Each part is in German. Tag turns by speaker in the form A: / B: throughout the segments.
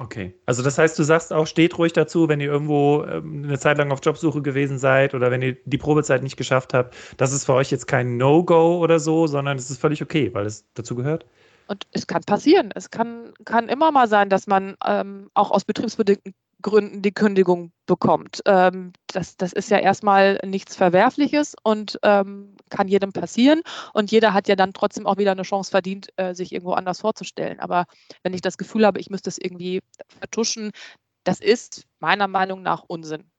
A: Okay, also das heißt, du sagst auch, steht ruhig dazu, wenn ihr irgendwo ähm, eine Zeit lang auf Jobsuche gewesen seid oder wenn ihr die Probezeit nicht geschafft habt. Das ist für euch jetzt kein No-Go oder so, sondern es ist völlig okay, weil es dazu gehört.
B: Und es kann passieren. Es kann, kann immer mal sein, dass man ähm, auch aus betriebsbedingten Gründen die Kündigung bekommt. Ähm, das, das ist ja erstmal nichts Verwerfliches und ähm, kann jedem passieren. Und jeder hat ja dann trotzdem auch wieder eine Chance verdient, äh, sich irgendwo anders vorzustellen. Aber wenn ich das Gefühl habe, ich müsste es irgendwie vertuschen, das ist meiner Meinung nach Unsinn.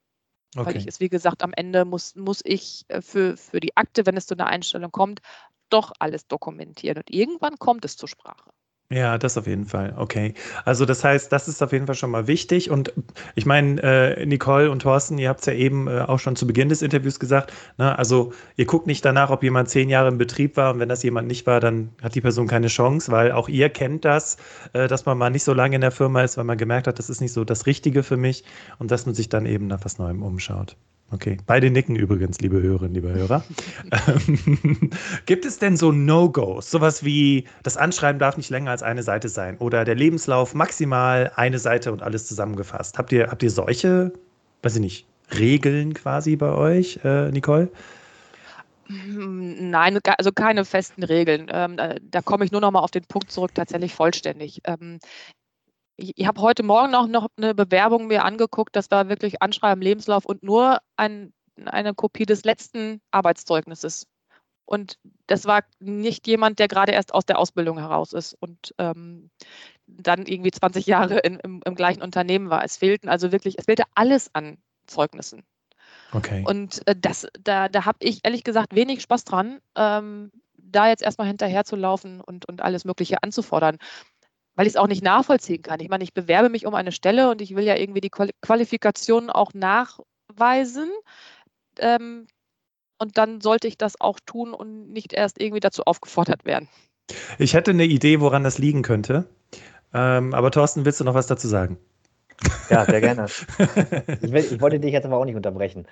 B: Okay. Weil ich es, wie gesagt, am Ende muss, muss ich äh, für, für die Akte, wenn es zu einer Einstellung kommt, doch alles dokumentieren. Und irgendwann kommt es zur Sprache.
A: Ja, das auf jeden Fall. Okay. Also das heißt, das ist auf jeden Fall schon mal wichtig. Und ich meine, äh, Nicole und Thorsten, ihr habt es ja eben äh, auch schon zu Beginn des Interviews gesagt. Ne? Also ihr guckt nicht danach, ob jemand zehn Jahre im Betrieb war und wenn das jemand nicht war, dann hat die Person keine Chance, weil auch ihr kennt das, äh, dass man mal nicht so lange in der Firma ist, weil man gemerkt hat, das ist nicht so das Richtige für mich und dass man sich dann eben nach was Neuem umschaut. Okay, beide nicken übrigens, liebe Hörerinnen, liebe Hörer. Gibt es denn so No-Gos, sowas wie das Anschreiben darf nicht länger als eine Seite sein oder der Lebenslauf maximal eine Seite und alles zusammengefasst? Habt ihr, habt ihr solche, weiß ich nicht, Regeln quasi bei euch, äh, Nicole?
B: Nein, also keine festen Regeln. Ähm, da, da, komme ich nur noch mal auf den Punkt zurück, tatsächlich vollständig. Ähm, ich, ich habe heute Morgen auch noch eine Bewerbung mir angeguckt, das war wirklich Anschreiben, Lebenslauf und nur ein, eine Kopie des letzten Arbeitszeugnisses. Und das war nicht jemand, der gerade erst aus der Ausbildung heraus ist und ähm, dann irgendwie 20 Jahre in, im, im, gleichen Unternehmen war. Es fehlten also wirklich, es fehlte alles an Zeugnissen. Okay. Und äh, das, da, da habe ich ehrlich gesagt wenig Spaß dran, ähm, da jetzt erstmal hinterher zu laufen und, und alles Mögliche anzufordern weil ich es auch nicht nachvollziehen kann. Ich meine, ich bewerbe mich um eine Stelle und ich will ja irgendwie die Qualifikationen auch nachweisen. Ähm, und dann sollte ich das auch tun und nicht erst irgendwie dazu aufgefordert werden.
A: Ich hätte eine Idee, woran das liegen könnte. Ähm, aber Thorsten, willst du noch was dazu sagen?
C: Ja, sehr gerne. ich, will, ich wollte dich jetzt aber auch nicht unterbrechen.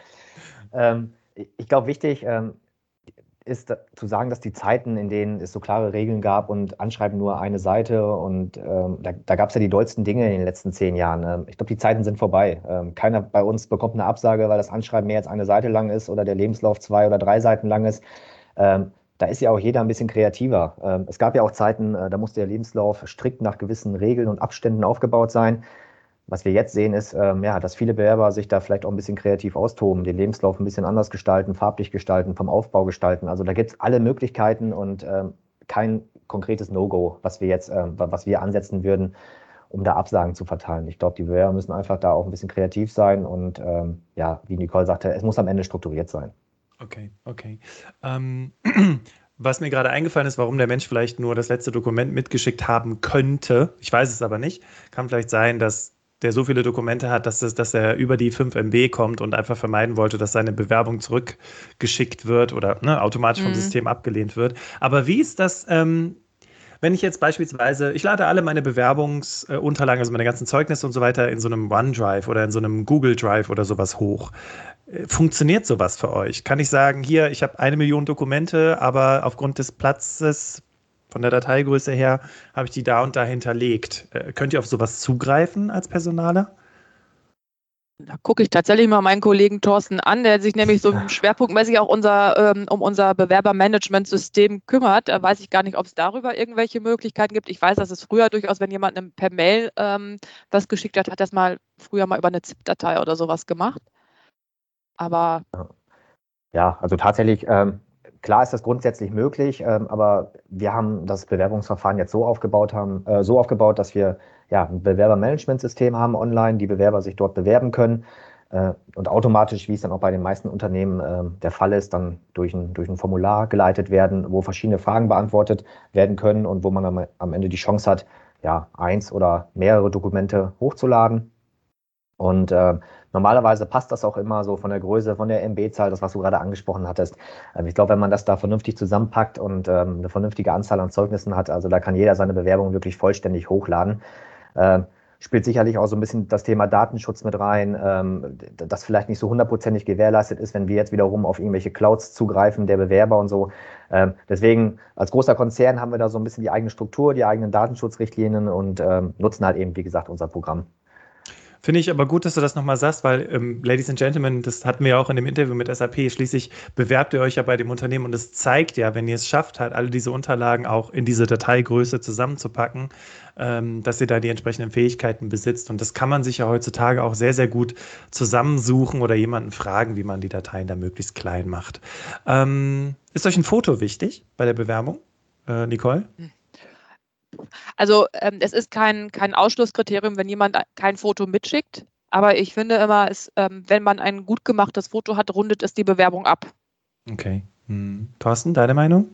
C: Ähm, ich glaube, wichtig, ähm, ist zu sagen, dass die Zeiten, in denen es so klare Regeln gab und Anschreiben nur eine Seite und ähm, da, da gab es ja die dollsten Dinge in den letzten zehn Jahren. Ähm, ich glaube, die Zeiten sind vorbei. Ähm, keiner bei uns bekommt eine Absage, weil das Anschreiben mehr als eine Seite lang ist oder der Lebenslauf zwei oder drei Seiten lang ist. Ähm, da ist ja auch jeder ein bisschen kreativer. Ähm, es gab ja auch Zeiten, äh, da musste der Lebenslauf strikt nach gewissen Regeln und Abständen aufgebaut sein. Was wir jetzt sehen, ist, ähm, ja, dass viele Bewerber sich da vielleicht auch ein bisschen kreativ austoben, den Lebenslauf ein bisschen anders gestalten, farblich gestalten, vom Aufbau gestalten. Also da gibt es alle Möglichkeiten und ähm, kein konkretes No-Go, was wir jetzt, ähm, was wir ansetzen würden, um da Absagen zu verteilen. Ich glaube, die Bewerber müssen einfach da auch ein bisschen kreativ sein und ähm, ja, wie Nicole sagte, es muss am Ende strukturiert sein.
A: Okay, okay. Ähm, was mir gerade eingefallen ist, warum der Mensch vielleicht nur das letzte Dokument mitgeschickt haben könnte, ich weiß es aber nicht, kann vielleicht sein, dass der so viele Dokumente hat, dass, es, dass er über die 5 MB kommt und einfach vermeiden wollte, dass seine Bewerbung zurückgeschickt wird oder ne, automatisch vom mhm. System abgelehnt wird. Aber wie ist das, ähm, wenn ich jetzt beispielsweise, ich lade alle meine Bewerbungsunterlagen, also meine ganzen Zeugnisse und so weiter in so einem OneDrive oder in so einem Google Drive oder sowas hoch. Funktioniert sowas für euch? Kann ich sagen, hier, ich habe eine Million Dokumente, aber aufgrund des Platzes von der Dateigröße her habe ich die da und da hinterlegt. Äh, könnt ihr auf sowas zugreifen als Personaler?
B: Da gucke ich tatsächlich mal meinen Kollegen Thorsten an, der sich nämlich so schwerpunktmäßig auch unser, ähm, um unser Bewerbermanagementsystem kümmert. Da weiß ich gar nicht, ob es darüber irgendwelche Möglichkeiten gibt. Ich weiß, dass es früher durchaus, wenn jemand per Mail ähm, was geschickt hat, hat das mal früher mal über eine ZIP-Datei oder sowas gemacht. Aber.
C: Ja, also tatsächlich ähm, Klar ist das grundsätzlich möglich, ähm, aber wir haben das Bewerbungsverfahren jetzt so aufgebaut, haben, äh, so aufgebaut, dass wir ja, ein Bewerbermanagementsystem haben online, die Bewerber sich dort bewerben können äh, und automatisch, wie es dann auch bei den meisten Unternehmen äh, der Fall ist, dann durch ein, durch ein Formular geleitet werden, wo verschiedene Fragen beantwortet werden können und wo man am, am Ende die Chance hat, ja, eins oder mehrere Dokumente hochzuladen. Und äh, Normalerweise passt das auch immer so von der Größe, von der MB-Zahl, das, was du gerade angesprochen hattest. Ähm, ich glaube, wenn man das da vernünftig zusammenpackt und ähm, eine vernünftige Anzahl an Zeugnissen hat, also da kann jeder seine Bewerbung wirklich vollständig hochladen. Ähm, spielt sicherlich auch so ein bisschen das Thema Datenschutz mit rein, ähm, das vielleicht nicht so hundertprozentig gewährleistet ist, wenn wir jetzt wiederum auf irgendwelche Clouds zugreifen, der Bewerber und so. Deswegen, als großer Konzern haben wir da so ein bisschen die eigene Struktur, die eigenen Datenschutzrichtlinien und nutzen halt eben, wie gesagt, unser Programm.
A: Finde ich aber gut, dass du das nochmal sagst, weil, ähm, Ladies and Gentlemen, das hatten wir ja auch in dem Interview mit SAP. Schließlich bewerbt ihr euch ja bei dem Unternehmen und es zeigt ja, wenn ihr es schafft, halt alle diese Unterlagen auch in diese Dateigröße zusammenzupacken, ähm, dass ihr da die entsprechenden Fähigkeiten besitzt. Und das kann man sich ja heutzutage auch sehr, sehr gut zusammensuchen oder jemanden fragen, wie man die Dateien da möglichst klein macht. Ähm, ist euch ein Foto wichtig bei der Bewerbung, äh, Nicole? Hm.
B: Also ähm, es ist kein, kein Ausschlusskriterium, wenn jemand kein Foto mitschickt. Aber ich finde immer, es, ähm, wenn man ein gut gemachtes Foto hat, rundet es die Bewerbung ab.
A: Okay. Hm. Thorsten, deine Meinung?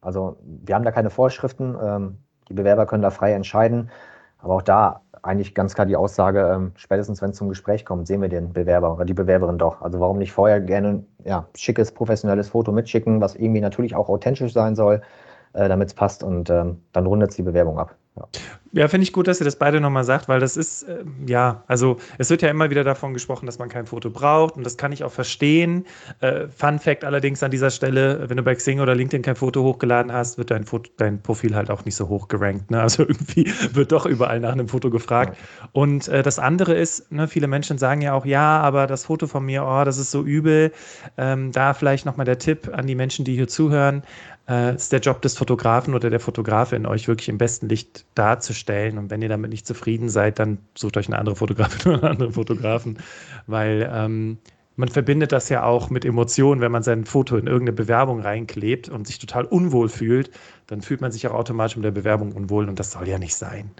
C: Also wir haben da keine Vorschriften. Ähm, die Bewerber können da frei entscheiden. Aber auch da eigentlich ganz klar die Aussage, ähm, spätestens wenn es zum Gespräch kommt, sehen wir den Bewerber oder die Bewerberin doch. Also warum nicht vorher gerne ja, schickes, professionelles Foto mitschicken, was irgendwie natürlich auch authentisch sein soll äh, damit es passt und ähm, dann rundet es die Bewerbung ab.
A: Ja, ja finde ich gut, dass ihr das beide nochmal sagt, weil das ist, äh, ja, also es wird ja immer wieder davon gesprochen, dass man kein Foto braucht und das kann ich auch verstehen. Äh, Fun Fact allerdings an dieser Stelle, wenn du bei Xing oder LinkedIn kein Foto hochgeladen hast, wird dein, Foto, dein Profil halt auch nicht so hoch gerankt. Ne? Also irgendwie wird doch überall nach einem Foto gefragt. Ja. Und äh, das andere ist, ne, viele Menschen sagen ja auch, ja, aber das Foto von mir, oh, das ist so übel. Ähm, da vielleicht nochmal der Tipp an die Menschen, die hier zuhören äh, ist der Job des Fotografen oder der Fotografin, euch wirklich im besten Licht darzustellen. Und wenn ihr damit nicht zufrieden seid, dann sucht euch eine andere Fotografin oder einen anderen Fotografen, weil ähm, man verbindet das ja auch mit Emotionen, wenn man sein Foto in irgendeine Bewerbung reinklebt und sich total unwohl fühlt, dann fühlt man sich auch automatisch mit der Bewerbung unwohl und das soll ja nicht sein.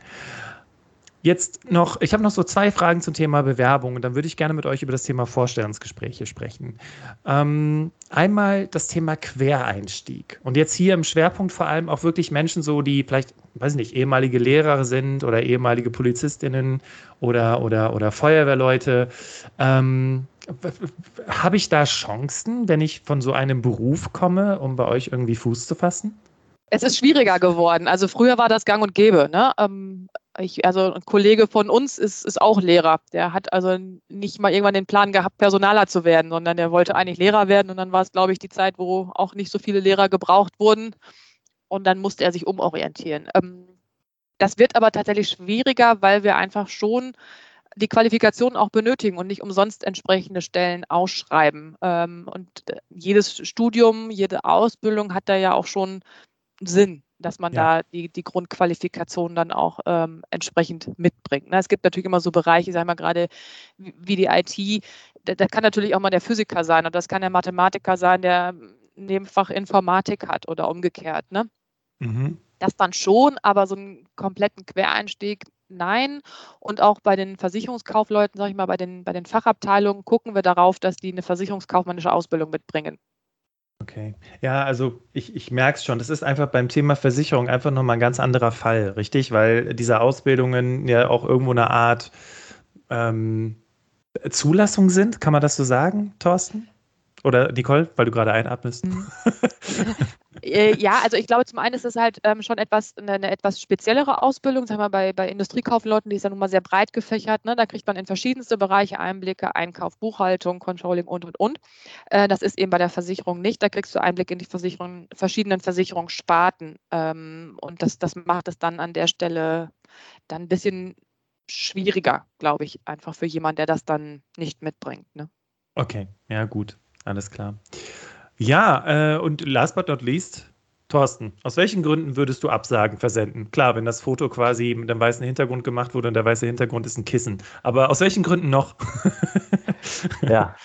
A: Jetzt noch, ich habe noch so zwei Fragen zum Thema Bewerbung und dann würde ich gerne mit euch über das Thema Vorstellungsgespräche sprechen. Ähm, einmal das Thema Quereinstieg und jetzt hier im Schwerpunkt vor allem auch wirklich Menschen so, die vielleicht, weiß ich nicht, ehemalige Lehrer sind oder ehemalige Polizistinnen oder, oder, oder Feuerwehrleute. Ähm, habe ich da Chancen, wenn ich von so einem Beruf komme, um bei euch irgendwie Fuß zu fassen?
B: Es ist schwieriger geworden. Also früher war das gang und gäbe. Ne? Ähm, ich, also ein Kollege von uns ist, ist auch Lehrer. Der hat also nicht mal irgendwann den Plan gehabt, Personaler zu werden, sondern der wollte eigentlich Lehrer werden. Und dann war es, glaube ich, die Zeit, wo auch nicht so viele Lehrer gebraucht wurden. Und dann musste er sich umorientieren. Ähm, das wird aber tatsächlich schwieriger, weil wir einfach schon die Qualifikation auch benötigen und nicht umsonst entsprechende Stellen ausschreiben. Ähm, und jedes Studium, jede Ausbildung hat da ja auch schon Sinn dass man ja. da die, die Grundqualifikation dann auch ähm, entsprechend mitbringt. Ne? Es gibt natürlich immer so Bereiche, sagen wir gerade wie die IT, da, da, kann natürlich auch mal der Physiker sein und das kann der Mathematiker sein, der Nebenfach Informatik hat oder umgekehrt. Ne? Mhm. Das dann schon, aber so einen kompletten Quereinstieg nein. Und auch bei den Versicherungskaufleuten, sage ich mal, bei den, bei den Fachabteilungen gucken wir darauf, dass die eine versicherungskaufmännische Ausbildung mitbringen.
A: Okay. Ja, also ich, ich merke es schon. Das ist einfach beim Thema Versicherung einfach nochmal ein ganz anderer Fall, richtig? Weil diese Ausbildungen ja auch irgendwo eine Art ähm, Zulassung sind. Kann man das so sagen, Thorsten? Oder Nicole, weil du gerade einatmest?
B: Äh, ja, also ich glaube, zum einen ist es halt ähm, schon etwas, eine, eine, etwas speziellere Ausbildung, sagen wir mal, bei, bei Industriekaufleuten, die ist ja nun mal sehr breit gefächert. Ne? Da kriegt man in verschiedenste Bereiche Einblicke, Einkauf, Buchhaltung, Controlling und, und, und. Äh, das ist eben bei der Versicherung nicht. Da kriegst du Einblick in die Versicherung, verschiedenen Versicherungssparten. Ähm, und das, das macht es dann an der Stelle dann ein bisschen schwieriger, glaube ich, einfach für jemanden, der das dann nicht mitbringt. Ne?
A: Okay, ja gut, alles klar. Ja, äh, und last but not least, Thorsten, aus welchen Gründen würdest du Absagen versenden? Klar, wenn das Foto quasi mit einem weißen Hintergrund gemacht wurde und der weiße Hintergrund ist ein Kissen. Aber aus welchen Gründen noch?
C: ja,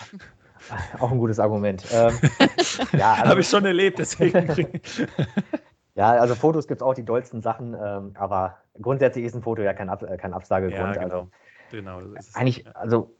C: auch ein gutes Argument. Ähm,
A: ja, also, Habe ich schon erlebt, deswegen.
C: ja, also Fotos gibt es auch die dollsten Sachen, ähm, aber grundsätzlich ist ein Foto ja kein, Ab kein Absagegrund. Ja, genau. Also, genau eigentlich, also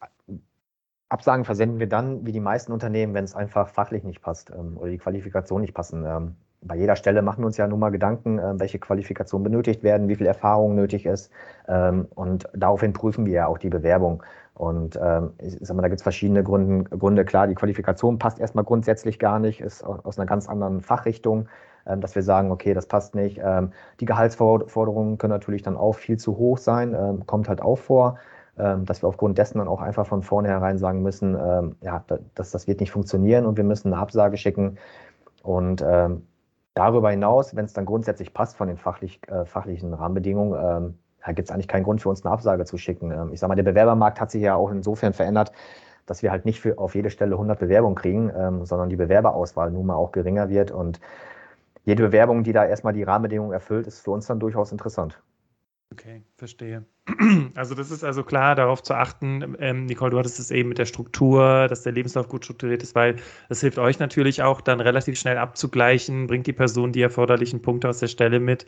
C: Absagen versenden wir dann, wie die meisten Unternehmen, wenn es einfach fachlich nicht passt ähm, oder die Qualifikation nicht passen. Ähm, bei jeder Stelle machen wir uns ja nun mal Gedanken, äh, welche Qualifikation benötigt werden, wie viel Erfahrung nötig ist. Ähm, und daraufhin prüfen wir ja auch die Bewerbung. Und ähm, ich sag mal, da gibt es verschiedene Gründe. Gründe. Klar, die Qualifikation passt erstmal grundsätzlich gar nicht, ist aus einer ganz anderen Fachrichtung. ähm, dass wir sagen, okay, das passt nicht. Ähm, die Gehaltsforderungen können natürlich dann auch viel zu hoch sein, kommt halt auch vor, dass wir aufgrund dessen dann auch einfach von vornherein sagen müssen, ähm, ja, das, das wird nicht funktionieren und wir müssen eine Absage schicken. Und ähm, darüber hinaus, wenn es dann grundsätzlich passt von den fachlich, äh, fachlichen Rahmenbedingungen, da gibt es eigentlich keinen Grund für uns eine Absage zu schicken. ich sage mal, der Bewerbermarkt hat sich ja auch insofern verändert, dass wir halt nicht für, auf jede Stelle 100 Bewerbungen kriegen, ähm, sondern die Bewerberauswahl nun mal auch geringer wird. Und jede Bewerbung, die da erstmal die Rahmenbedingungen erfüllt, ist für uns dann durchaus interessant.
A: Okay, verstehe. Also das ist also klar, darauf zu achten. Ähm, Nicole, du hattest es eben mit der Struktur, dass der Lebenslauf gut strukturiert ist, weil das hilft euch natürlich auch dann relativ schnell abzugleichen. Bringt die Person die erforderlichen Punkte aus der Stelle mit?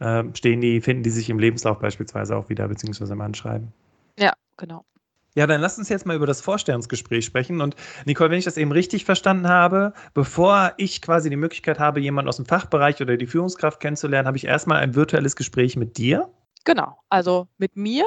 A: Ähm, stehen die, finden die sich im Lebenslauf beispielsweise auch wieder, beziehungsweise im Anschreiben?
B: Ja, genau.
A: Ja, dann lass uns jetzt mal über das Vorstellungsgespräch sprechen. Und Nicole, wenn ich das eben richtig verstanden habe, bevor ich quasi die Möglichkeit habe, jemanden aus dem Fachbereich oder die Führungskraft kennenzulernen, habe ich erstmal ein virtuelles Gespräch mit dir.
B: Genau, also mit mir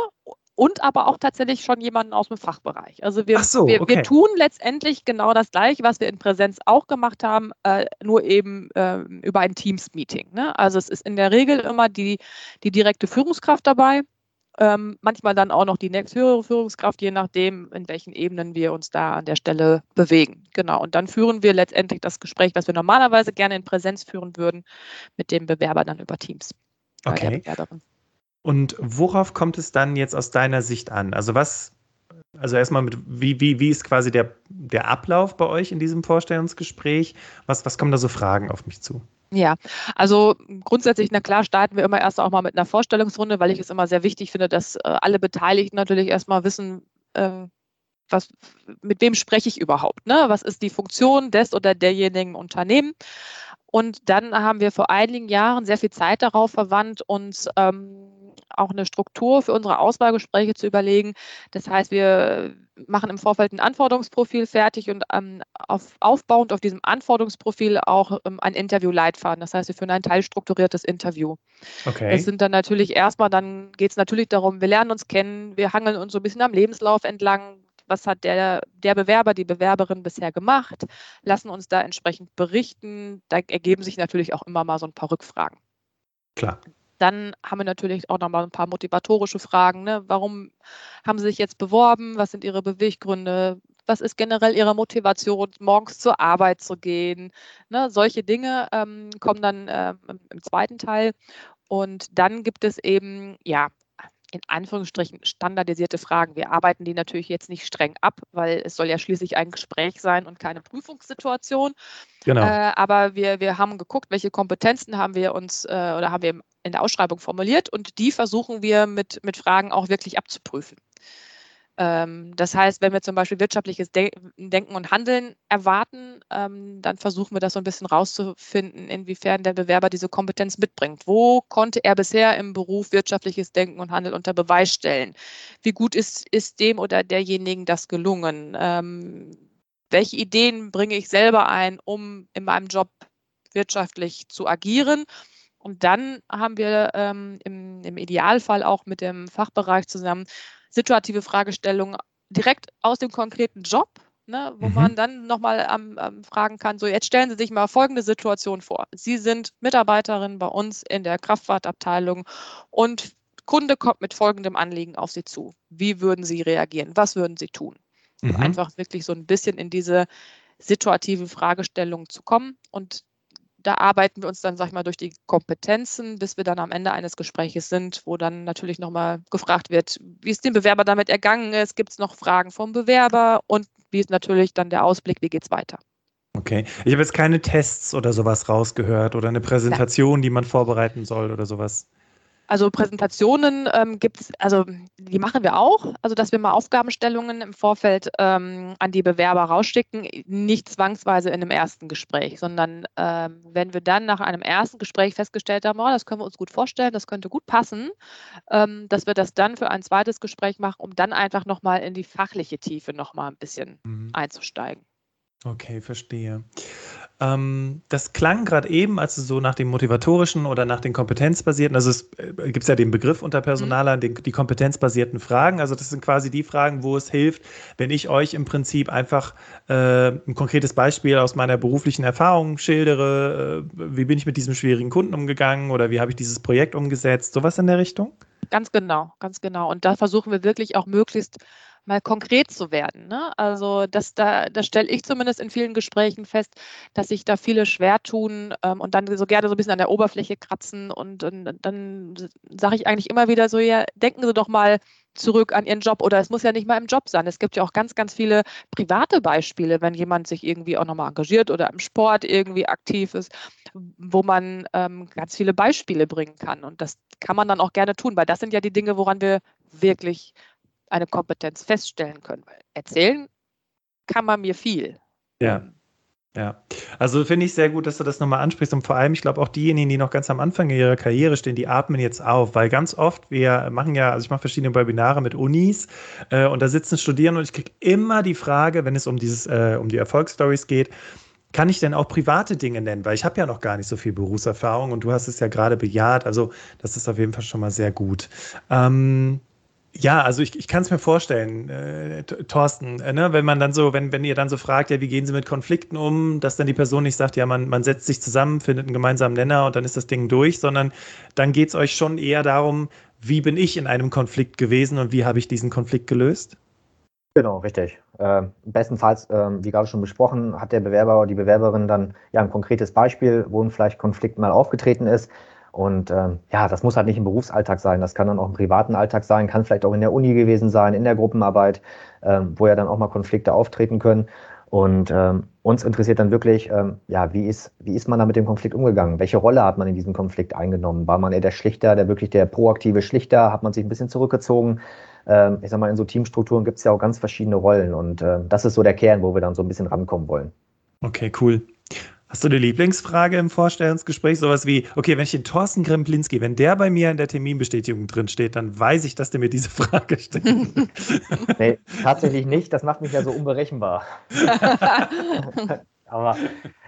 B: und aber auch tatsächlich schon jemanden aus dem Fachbereich. Also wir, so, wir, okay. wir, tun letztendlich genau das Gleiche, was wir in Präsenz auch gemacht haben, äh, nur eben äh, über ein Teams-Meeting. Ne? Also es ist in der Regel immer die, die direkte Führungskraft dabei ähm, manchmal dann auch noch die nächsthöhere Führungskraft, je nachdem, in welchen Ebenen wir uns da an der Stelle bewegen. Genau. Und dann führen wir letztendlich das Gespräch, was wir normalerweise gerne in Präsenz führen würden, mit dem Bewerber dann über Teams.
A: Okay. Und worauf kommt es dann jetzt aus deiner Sicht an? Also was, also erstmal mit, wie, wie, wie ist quasi der, der Ablauf bei euch in diesem Vorstellungsgespräch? Was, was kommen da so Fragen auf mich zu?
B: Ja, also grundsätzlich, na klar, starten wir immer erst auch mal mit einer Vorstellungsrunde, weil ich es immer sehr wichtig finde, dass äh, alle Beteiligten natürlich erstmal wissen, äh, was, mit wem spreche ich überhaupt, ne? Was ist die Funktion des oder derjenigen Unternehmen? Und dann haben wir vor einigen Jahren sehr viel Zeit darauf verwandt, uns ähm, auch eine Struktur für unsere Auswahlgespräche zu überlegen. Das heißt, wir machen im Vorfeld ein Anforderungsprofil fertig und ähm, auf, aufbauend auf diesem Anforderungsprofil auch ähm, ein Interview-Leitfaden. Das heißt, wir führen ein teilstrukturiertes Interview. Okay. Das sind dann natürlich erstmal, dann geht es natürlich darum, wir lernen uns kennen, wir hangeln uns so ein bisschen am Lebenslauf entlang. Was hat der, der Bewerber, die Bewerberin bisher gemacht? Lassen uns da entsprechend berichten. Da ergeben sich natürlich auch immer mal so ein paar Rückfragen.
A: Klar.
B: Dann haben wir natürlich auch noch mal ein paar motivatorische Fragen. Ne? Warum haben Sie sich jetzt beworben? Was sind Ihre Beweggründe? Was ist generell Ihre Motivation, morgens zur Arbeit zu gehen? Ne? Solche Dinge ähm, kommen dann äh, im zweiten Teil. Und dann gibt es eben, ja, in Anführungsstrichen standardisierte Fragen. Wir arbeiten die natürlich jetzt nicht streng ab, weil es soll ja schließlich ein Gespräch sein und keine Prüfungssituation. Genau. Äh, aber wir, wir haben geguckt, welche Kompetenzen haben wir uns äh, oder haben wir in der Ausschreibung formuliert und die versuchen wir mit, mit Fragen auch wirklich abzuprüfen. Ähm, das heißt, wenn wir zum Beispiel wirtschaftliches Denken und Handeln erwarten, ähm, dann versuchen wir das so ein bisschen rauszufinden, inwiefern der Bewerber diese Kompetenz mitbringt. Wo konnte er bisher im Beruf wirtschaftliches Denken und Handeln unter Beweis stellen? Wie gut ist, ist dem oder derjenigen das gelungen? Ähm, welche Ideen bringe ich selber ein, um in meinem Job wirtschaftlich zu agieren? Und dann haben wir im, im, Idealfall auch mit dem Fachbereich zusammen situative Fragestellungen direkt aus dem konkreten Job, ne, wo mhm. man dann nochmal ähm, ähm, fragen kann, so jetzt stellen Sie sich mal folgende Situation vor. Sie sind Mitarbeiterin bei uns in der Kraftfahrtabteilung und Kunde kommt mit folgendem Anliegen auf Sie zu. Wie würden Sie reagieren? Was würden Sie tun? Mhm. Einfach wirklich so ein bisschen in diese situative Fragestellung zu kommen und da arbeiten wir uns dann, sag ich mal, durch die Kompetenzen, bis wir dann am Ende eines Gespräches sind, wo dann natürlich nochmal gefragt wird, wie es dem Bewerber damit ergangen ist, gibt es noch Fragen vom Bewerber und wie ist natürlich dann der Ausblick, wie geht es weiter.
A: Okay. Ich habe jetzt keine Tests oder sowas rausgehört oder eine Präsentation, ja. die man vorbereiten soll oder sowas.
B: Also Präsentationen ähm, gibt es, also die machen wir auch, also dass wir mal Aufgabenstellungen im Vorfeld ähm, an die Bewerber rausschicken, nicht zwangsweise in einem ersten Gespräch, sondern ähm, wenn wir dann nach einem ersten Gespräch festgestellt haben, oh, das können wir uns gut vorstellen, das könnte gut passen, ähm, dass wir das dann für ein zweites Gespräch machen, um dann einfach nochmal in die fachliche Tiefe nochmal ein bisschen mhm. einzusteigen.
A: Okay, verstehe. Ähm, das klang gerade eben, als du so nach dem motivatorischen oder nach den kompetenzbasierten, also es äh, gibt ja den Begriff unter Personalern, mhm. die kompetenzbasierten Fragen. Also das sind quasi die Fragen, wo es hilft, wenn ich euch im Prinzip einfach äh, ein konkretes Beispiel aus meiner beruflichen Erfahrung schildere, äh, wie bin ich mit diesem schwierigen Kunden umgegangen oder wie habe ich dieses Projekt umgesetzt, sowas in der Richtung?
B: Ganz genau, ganz genau. Und da versuchen wir wirklich auch möglichst mal konkret zu werden. Ne? Also das, da, das stelle ich zumindest in vielen Gesprächen fest, dass sich da viele schwer tun ähm, und dann so gerne so ein bisschen an der Oberfläche kratzen. Und, und dann sage ich eigentlich immer wieder so, ja, denken Sie doch mal zurück an Ihren Job oder es muss ja nicht mal im Job sein. Es gibt ja auch ganz, ganz viele private Beispiele, wenn jemand sich irgendwie auch nochmal engagiert oder im Sport irgendwie aktiv ist, wo man ähm, ganz viele Beispiele bringen kann. Und das kann man dann auch gerne tun, weil das sind ja die Dinge, woran wir wirklich eine Kompetenz feststellen können. Weil erzählen kann man mir viel.
A: Ja. Ja, also finde ich sehr gut, dass du das nochmal ansprichst. Und vor allem, ich glaube, auch diejenigen, die noch ganz am Anfang ihrer Karriere stehen, die atmen jetzt auf, weil ganz oft, wir machen ja, also ich mache verschiedene Webinare mit Unis äh, und da sitzen Studierende und ich kriege immer die Frage, wenn es um dieses, äh, um die Erfolgsstories geht, kann ich denn auch private Dinge nennen? Weil ich habe ja noch gar nicht so viel Berufserfahrung und du hast es ja gerade bejaht. Also das ist auf jeden Fall schon mal sehr gut. Ähm, ja, also ich, ich kann es mir vorstellen, äh, Thorsten, äh, ne, wenn man dann so, wenn, wenn ihr dann so fragt, ja, wie gehen Sie mit Konflikten um, dass dann die Person nicht sagt, ja, man, man setzt sich zusammen, findet einen gemeinsamen Nenner und dann ist das Ding durch, sondern dann geht es euch schon eher darum, wie bin ich in einem Konflikt gewesen und wie habe ich diesen Konflikt gelöst?
C: Genau, richtig. Äh, bestenfalls, äh, wie gerade schon besprochen, hat der Bewerber oder die Bewerberin dann ja ein konkretes Beispiel, wo ein vielleicht Konflikt mal aufgetreten ist und ähm, ja, das muss halt nicht im Berufsalltag sein, das kann dann auch im privaten Alltag sein, kann vielleicht auch in der Uni gewesen sein, in der Gruppenarbeit, ähm, wo ja dann auch mal Konflikte auftreten können. Und ähm, uns interessiert dann wirklich, ähm, ja, wie ist, wie ist man da mit dem Konflikt umgegangen? Welche Rolle hat man in diesem Konflikt eingenommen? War man eher der Schlichter, der wirklich der proaktive Schlichter? Hat man sich ein bisschen zurückgezogen? Ähm, ich sag mal, in so Teamstrukturen gibt es ja auch ganz verschiedene Rollen und äh, das ist so der Kern, wo wir dann so ein bisschen rankommen wollen.
A: Okay, cool. Hast du eine Lieblingsfrage im Vorstellungsgespräch? Sowas wie, okay, wenn ich den Thorsten Gremplinski, wenn der bei mir in der Terminbestätigung drin steht, dann weiß ich, dass der mir diese Frage stellt.
C: nee, tatsächlich nicht. Das macht mich ja so unberechenbar. Aber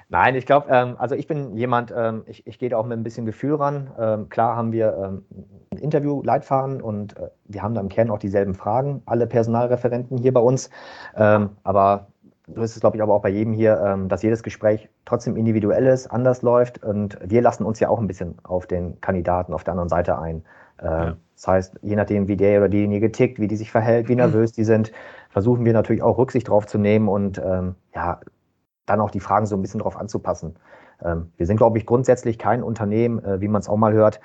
C: nein, ich glaube, ähm, also ich bin jemand, ähm, ich, ich gehe da auch mit ein bisschen Gefühl ran. Ähm, klar haben wir ähm, ein Interview-Leitfaden und äh, wir haben da im Kern auch dieselben Fragen, alle Personalreferenten hier bei uns. Ähm, aber so ist es, glaube ich, aber auch bei jedem hier, ähm, dass jedes Gespräch trotzdem individuell ist, anders läuft. Und wir lassen uns ja auch ein bisschen auf den Kandidaten auf der anderen Seite ein. Äh, ja. Das heißt, je nachdem, wie der oder diejenige tickt, wie die sich verhält, wie nervös die sind, versuchen wir natürlich auch Rücksicht drauf zu nehmen und ähm, ja, dann auch die Fragen so ein bisschen drauf anzupassen. Ähm, wir sind, glaube ich, grundsätzlich kein Unternehmen, äh, wie man es auch mal hört,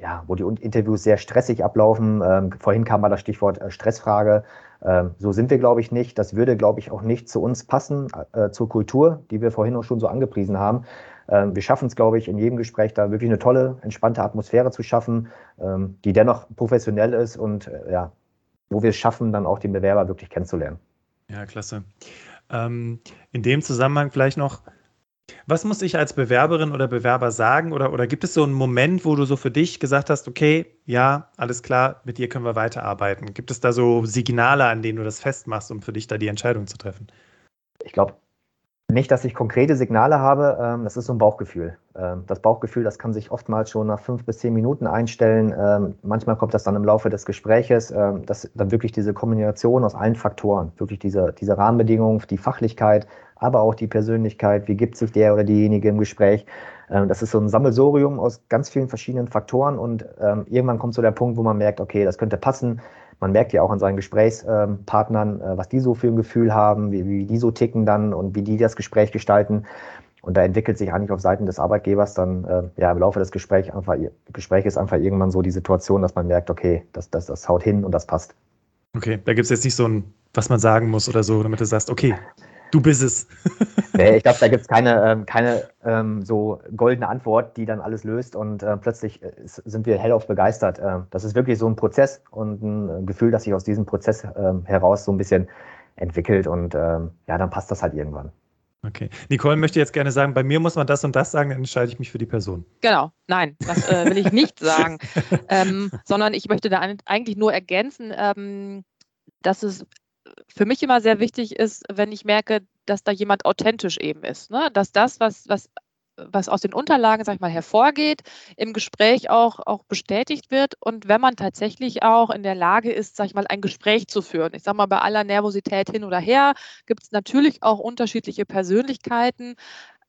C: ja, wo die Interviews sehr stressig ablaufen. Ähm, vorhin kam mal das Stichwort äh, Stressfrage. Ähm, so sind wir, glaube ich, nicht. Das würde, glaube ich, auch nicht zu uns passen, äh, zur Kultur, die wir vorhin auch schon so angepriesen haben. Ähm, wir schaffen es, glaube ich, in jedem Gespräch da wirklich eine tolle, entspannte Atmosphäre zu schaffen, ähm, die dennoch professionell ist und äh, ja, wo wir es schaffen, dann auch den Bewerber wirklich kennenzulernen.
A: Ja, klasse. Ähm, in dem Zusammenhang vielleicht noch, was muss ich als Bewerberin oder Bewerber sagen? Oder, oder gibt es so einen Moment, wo du so für dich gesagt hast, okay, ja, alles klar, mit dir können wir weiterarbeiten? Gibt es da so Signale, an denen du das festmachst, um für dich da die Entscheidung zu treffen?
C: Ich glaube, nicht, dass ich konkrete Signale habe, ähm, das ist so ein Bauchgefühl. Ähm, das Bauchgefühl, das kann sich oftmals schon nach fünf bis zehn Minuten einstellen. Ähm, manchmal kommt das dann im Laufe des Gespräches, dass dann wirklich diese Kombination aus allen Faktoren, wirklich diese, diese Rahmenbedingungen, die Fachlichkeit, aber auch die Persönlichkeit, wie gibt sich der oder diejenige im Gespräch. Ähm, das ist so ein Sammelsorium aus ganz vielen verschiedenen Faktoren und ähm, irgendwann kommt so der Punkt, wo man merkt, okay, das könnte passen man merkt ja auch an seinen Gesprächspartnern, äh, was die so für ein Gefühl haben, wie, die so ticken dann und wie die das Gespräch gestalten. Und da entwickelt sich eigentlich auf Seiten des Arbeitgebers dann äh, ja im Laufe des Gesprächs einfach, Gesprächs einfach irgendwann so die Situation, dass man merkt, okay, das, das, das haut hin und das passt.
A: Okay, da gibt es jetzt nicht so ein, was man sagen muss oder so, damit du sagst, okay, Du bist es.
C: nee, ich glaube, da gibt es keine, ähm, keine ähm, so goldene Antwort, die dann alles löst und äh, plötzlich äh, sind wir hellauf begeistert. Äh, das ist wirklich so ein Prozess und ein äh, Gefühl, das sich aus diesem Prozess ähm, heraus so ein bisschen entwickelt und ähm, ja, dann passt das halt irgendwann.
A: Okay. Nicole möchte jetzt gerne sagen, bei mir muss man das und das sagen, dann entscheide ich mich für die Person.
B: Genau, nein, das äh, will ich nicht sagen, ähm, sondern ich möchte da eigentlich nur ergänzen, ähm, dass es für mich immer sehr wichtig ist, wenn ich merke, dass da jemand authentisch eben ist. Ne? Dass das, was, was, was aus den Unterlagen, sag ich mal, hervorgeht, im Gespräch auch, auch bestätigt wird. Und wenn man tatsächlich auch in der Lage ist, sag ich mal, ein Gespräch zu führen. Ich sage mal, bei aller Nervosität hin oder her gibt es natürlich auch unterschiedliche Persönlichkeiten.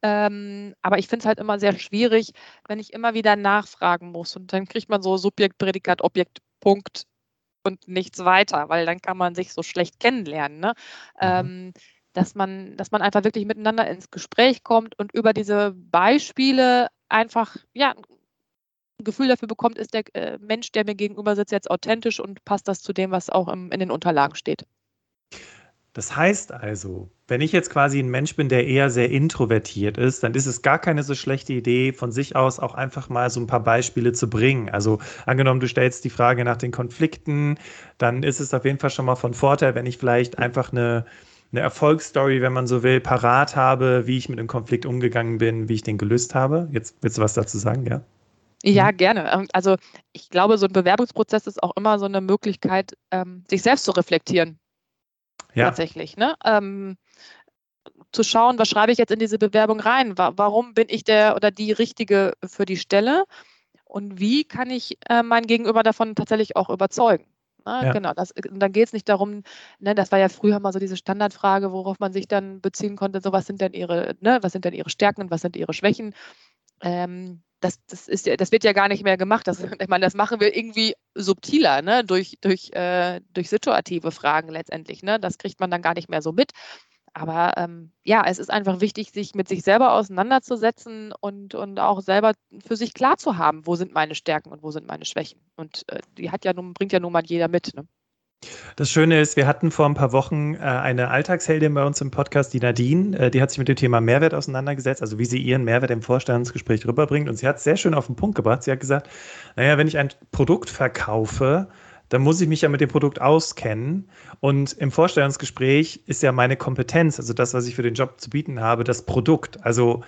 B: Ähm, aber ich finde es halt immer sehr schwierig, wenn ich immer wieder nachfragen muss. Und dann kriegt man so Subjekt, Prädikat, Objekt, Punkt und nichts weiter, weil dann kann man sich so schlecht kennenlernen. Ne? Mhm. Ähm, dass man, dass man einfach wirklich miteinander ins Gespräch kommt und über diese Beispiele einfach, ja, ein Gefühl dafür bekommt, ist der äh, Mensch, der mir gegenüber sitzt, jetzt authentisch und passt das zu dem, was auch im, in den Unterlagen steht.
A: Das heißt also, wenn ich jetzt quasi ein Mensch bin, der eher sehr introvertiert ist, dann ist es gar keine so schlechte Idee, von sich aus auch einfach mal so ein paar Beispiele zu bringen. Also angenommen, du stellst die Frage nach den Konflikten, dann ist es auf jeden Fall schon mal von Vorteil, wenn ich vielleicht einfach eine, eine Erfolgsstory, wenn man so will, parat habe, wie ich mit einem Konflikt umgegangen bin, wie ich den gelöst habe. Jetzt willst du was dazu sagen, ja?
B: Ja, mhm. gerne. Ähm, also ich glaube, so ein Bewerbungsprozess ist auch immer so eine Möglichkeit, ähm, sich selbst zu reflektieren ja. tatsächlich. Ne? Ähm, zu schauen, was schreibe ich jetzt in diese Bewerbung rein? Warum bin ich der oder die Richtige für die Stelle? Und wie kann ich äh, mein Gegenüber davon tatsächlich auch überzeugen? Ne? Ja. Genau, das, dann geht es nicht darum, ne, das war ja früher mal so diese Standardfrage, worauf man sich dann beziehen konnte, so was sind denn ihre, ne, was sind denn ihre Stärken und was sind ihre Schwächen? Ähm, das, das, ist ja, das wird ja gar nicht mehr gemacht. Das, ich meine, das machen wir irgendwie subtiler, ne? durch, durch, äh, durch situative Fragen letztendlich. Ne? Das kriegt man dann gar nicht mehr so mit. Aber ähm, ja, es ist einfach wichtig, sich mit sich selber auseinanderzusetzen und, und auch selber für sich klar zu haben, wo sind meine Stärken und wo sind meine Schwächen. Und äh, die hat ja nun, bringt ja nun mal jeder mit. Ne?
A: Das Schöne ist, wir hatten vor ein paar Wochen äh, eine Alltagsheldin bei uns im Podcast, die Nadine, äh, die hat sich mit dem Thema Mehrwert auseinandergesetzt, also wie sie ihren Mehrwert im Vorstandsgespräch rüberbringt. Und sie hat es sehr schön auf den Punkt gebracht. Sie hat gesagt, naja, wenn ich ein Produkt verkaufe, dann muss ich mich ja mit dem Produkt auskennen. Und im Vorstellungsgespräch ist ja meine Kompetenz, also das, was ich für den Job zu bieten habe, das Produkt. Also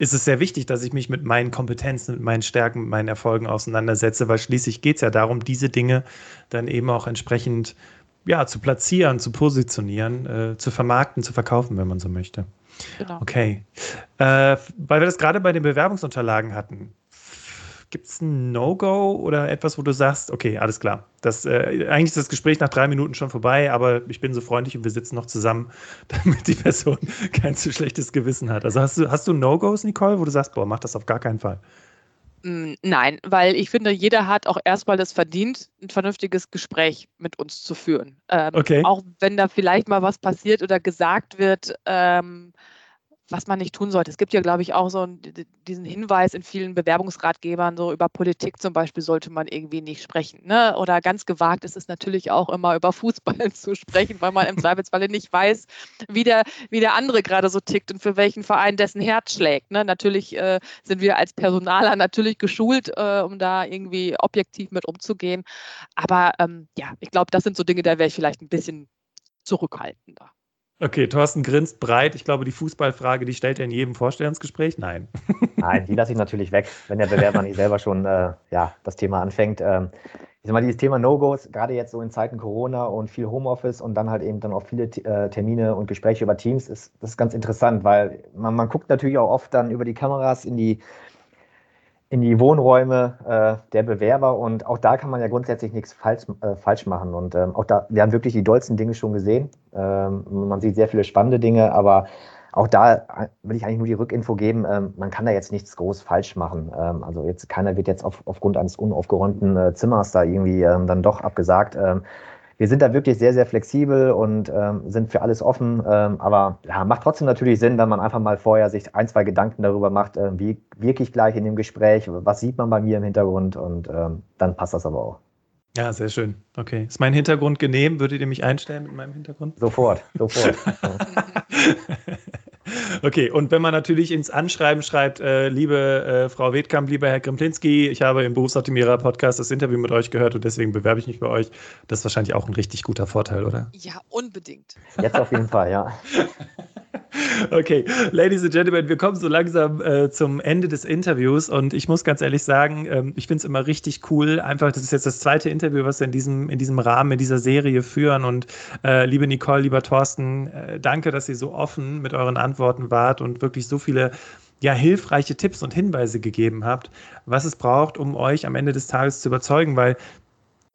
A: ist es sehr wichtig, dass ich mich mit meinen Kompetenzen, mit meinen Stärken, mit meinen Erfolgen auseinandersetze, weil schließlich geht es ja darum, diese Dinge dann eben auch entsprechend ja, zu platzieren, zu positionieren, äh, zu vermarkten, zu verkaufen, wenn man so möchte. Genau. Okay. Äh, weil wir das gerade bei den Bewerbungsunterlagen hatten. Gibt es ein No-Go oder etwas, wo du sagst, okay, alles klar. Das, äh, eigentlich ist das Gespräch nach drei Minuten schon vorbei, aber ich bin so freundlich und wir sitzen noch zusammen, damit die Person kein zu schlechtes Gewissen hat. Also hast du, hast du No-Gos, Nicole, wo du sagst, boah, mach das auf gar keinen Fall?
B: Mm, nein, weil ich finde, jeder hat auch erstmal das verdient, ein vernünftiges Gespräch mit uns zu führen. Ähm, okay. Auch wenn da vielleicht mal was passiert oder gesagt wird, ähm, was man nicht tun sollte. Es gibt ja, glaube ich, auch so diesen Hinweis in vielen Bewerbungsratgebern, so über Politik zum Beispiel sollte man irgendwie nicht sprechen. Ne? Oder ganz gewagt ist es natürlich auch immer über Fußball zu sprechen, weil man im Zweifelsfalle nicht weiß, wie der, wie der andere gerade so tickt und für welchen Verein dessen Herz schlägt. Ne? Natürlich äh, sind wir als Personaler natürlich geschult, äh, um da irgendwie objektiv mit umzugehen. Aber ähm, ja, ich glaube, das sind so Dinge, da wäre ich vielleicht ein bisschen zurückhaltender.
A: Okay, Thorsten grinst breit. Ich glaube, die Fußballfrage, die stellt er in jedem Vorstellungsgespräch. Nein.
C: Nein, die lasse ich natürlich weg, wenn der Bewerber nicht selber schon äh, ja, das Thema anfängt. Ähm, ich sag mal, dieses Thema No-Gos, gerade jetzt so in Zeiten Corona und viel Homeoffice und dann halt eben dann auch viele äh, Termine und Gespräche über Teams, ist das ist ganz interessant, weil man, man guckt natürlich auch oft dann über die Kameras in die in die Wohnräume äh, der Bewerber und auch da kann man ja grundsätzlich nichts falsch, äh, falsch machen. Und ähm, auch da, wir haben wirklich die dollsten Dinge schon gesehen. Ähm, man sieht sehr viele spannende Dinge, aber auch da äh, will ich eigentlich nur die Rückinfo geben, ähm, man kann da jetzt nichts groß falsch machen. Ähm, also jetzt keiner wird jetzt auf, aufgrund eines unaufgeräumten äh, Zimmers da irgendwie ähm, dann doch abgesagt. Wir sind da wirklich sehr, sehr flexibel und ähm, sind für alles offen. Ähm, aber ja, macht trotzdem natürlich Sinn, wenn man einfach mal vorher sich ein, zwei Gedanken darüber macht, äh, wie wirke ich gleich in dem Gespräch, was sieht man bei mir im Hintergrund und ähm, dann passt das aber auch.
A: Ja, sehr schön. Okay. Ist mein Hintergrund genehm? Würdet ihr mich einstellen mit meinem Hintergrund?
C: Sofort, sofort.
A: Okay, und wenn man natürlich ins Anschreiben schreibt, äh, liebe äh, Frau Wedkamp, lieber Herr Grimplinski, ich habe im Berufsoptimierer Podcast das Interview mit euch gehört und deswegen bewerbe ich mich bei euch. Das ist wahrscheinlich auch ein richtig guter Vorteil, oder?
B: Ja, unbedingt.
C: Jetzt auf jeden Fall, ja.
A: Okay, Ladies and Gentlemen, wir kommen so langsam äh, zum Ende des Interviews und ich muss ganz ehrlich sagen, ähm, ich finde es immer richtig cool. Einfach, das ist jetzt das zweite Interview, was wir in diesem, in diesem Rahmen, in dieser Serie führen. Und äh, liebe Nicole, lieber Thorsten, äh, danke, dass ihr so offen mit euren Antworten wart und wirklich so viele ja, hilfreiche Tipps und Hinweise gegeben habt, was es braucht, um euch am Ende des Tages zu überzeugen, weil,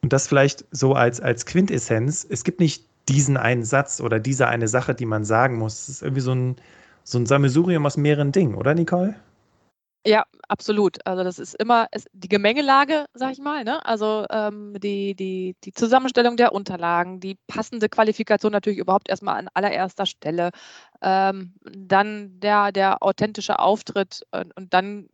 A: und das vielleicht so als, als Quintessenz, es gibt nicht diesen einen Satz oder diese eine Sache, die man sagen muss. Es ist irgendwie so ein, so ein Sammelsurium aus mehreren Dingen, oder Nicole?
B: Ja, absolut. Also das ist immer ist die Gemengelage, sag ich mal. Ne? Also ähm, die, die, die Zusammenstellung der Unterlagen, die passende Qualifikation natürlich überhaupt erstmal an allererster Stelle. Ähm, dann der, der authentische Auftritt und, und dann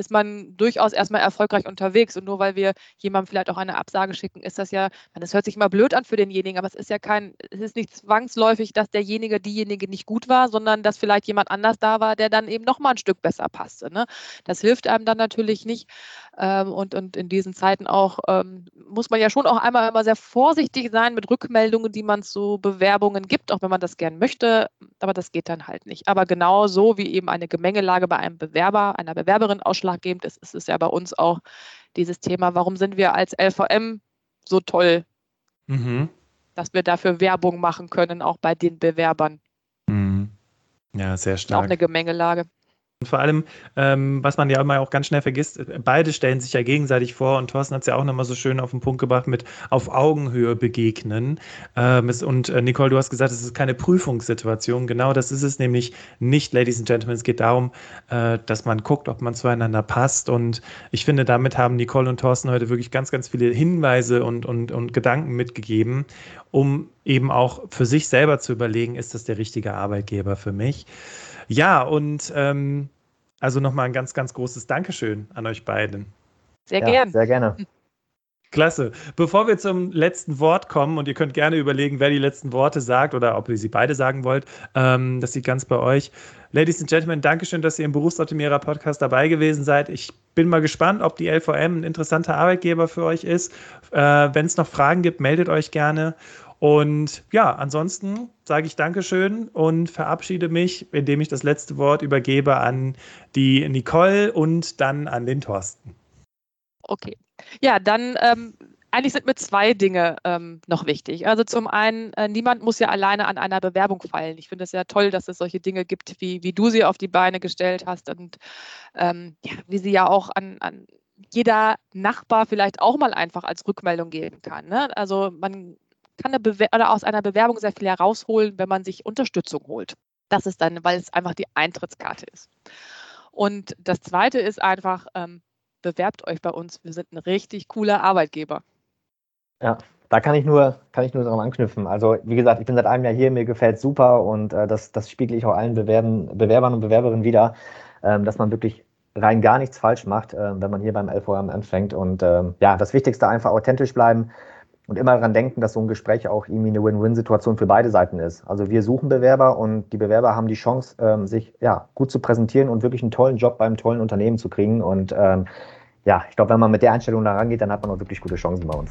B: ist man durchaus erstmal erfolgreich unterwegs. Und nur weil wir jemandem vielleicht auch eine Absage schicken, ist das ja, das hört sich immer blöd an für denjenigen, aber es ist ja kein, es ist nicht zwangsläufig, dass derjenige, diejenige nicht gut war, sondern dass vielleicht jemand anders da war, der dann eben noch mal ein Stück besser passte. Ne? Das hilft einem dann natürlich nicht. Ähm, und, und in diesen Zeiten auch ähm, muss man ja schon auch einmal immer sehr vorsichtig sein mit Rückmeldungen, die man zu Bewerbungen gibt, auch wenn man das gern möchte. Aber das geht dann halt nicht. Aber genau so wie eben eine Gemengelage bei einem Bewerber, einer Bewerberin ausschlaggebend ist, ist es ja bei uns auch dieses Thema, warum sind wir als LVM so toll, mhm. dass wir dafür Werbung machen können, auch bei den Bewerbern.
A: Mhm. Ja, sehr stark.
B: Auch eine Gemengelage.
A: Und vor allem, ähm, was man ja immer auch ganz schnell vergisst, beide stellen sich ja gegenseitig vor und Thorsten hat es ja auch nochmal so schön auf den Punkt gebracht mit auf Augenhöhe begegnen. Ähm, es, und äh, Nicole, du hast gesagt, es ist keine Prüfungssituation. Genau das ist es nämlich nicht, Ladies and Gentlemen. Es geht darum, äh, dass man guckt, ob man zueinander passt. Und ich finde, damit haben Nicole und Thorsten heute wirklich ganz, ganz viele Hinweise und, und, und Gedanken mitgegeben, um eben auch für sich selber zu überlegen, ist das der richtige Arbeitgeber für mich? Ja, und ähm, also nochmal ein ganz, ganz großes Dankeschön an euch beiden.
B: Sehr ja, gern.
C: Sehr gerne.
A: Klasse. Bevor wir zum letzten Wort kommen, und ihr könnt gerne überlegen, wer die letzten Worte sagt oder ob ihr sie beide sagen wollt, ähm, das liegt ganz bei euch. Ladies and Gentlemen, Dankeschön, dass ihr im Berufsoptimierer Podcast dabei gewesen seid. Ich bin mal gespannt, ob die LVM ein interessanter Arbeitgeber für euch ist. Äh, Wenn es noch Fragen gibt, meldet euch gerne. Und ja, ansonsten sage ich Dankeschön und verabschiede mich, indem ich das letzte Wort übergebe an die Nicole und dann an den Thorsten.
B: Okay. Ja, dann ähm, eigentlich sind mir zwei Dinge ähm, noch wichtig. Also zum einen, äh, niemand muss ja alleine an einer Bewerbung fallen. Ich finde es ja toll, dass es solche Dinge gibt, wie, wie du sie auf die Beine gestellt hast und ähm, ja, wie sie ja auch an, an jeder Nachbar vielleicht auch mal einfach als Rückmeldung geben kann. Ne? Also man kann eine oder aus einer Bewerbung sehr viel herausholen, wenn man sich Unterstützung holt. Das ist dann, weil es einfach die Eintrittskarte ist. Und das Zweite ist einfach, ähm, bewerbt euch bei uns. Wir sind ein richtig cooler Arbeitgeber.
C: Ja, da kann ich nur, kann ich nur daran anknüpfen. Also, wie gesagt, ich bin seit einem Jahr hier, mir gefällt es super und äh, das, das spiegel ich auch allen Bewerben, Bewerbern und Bewerberinnen wieder, ähm, dass man wirklich rein gar nichts falsch macht, äh, wenn man hier beim LVM anfängt. Und ähm, ja, das Wichtigste einfach authentisch bleiben, und immer daran denken, dass so ein Gespräch auch irgendwie eine Win-Win-Situation für beide Seiten ist. Also wir suchen Bewerber und die Bewerber haben die Chance, ähm, sich ja, gut zu präsentieren und wirklich einen tollen Job beim tollen Unternehmen zu kriegen. Und ähm, ja, ich glaube, wenn man mit der Einstellung da rangeht, dann hat man auch wirklich gute Chancen bei uns.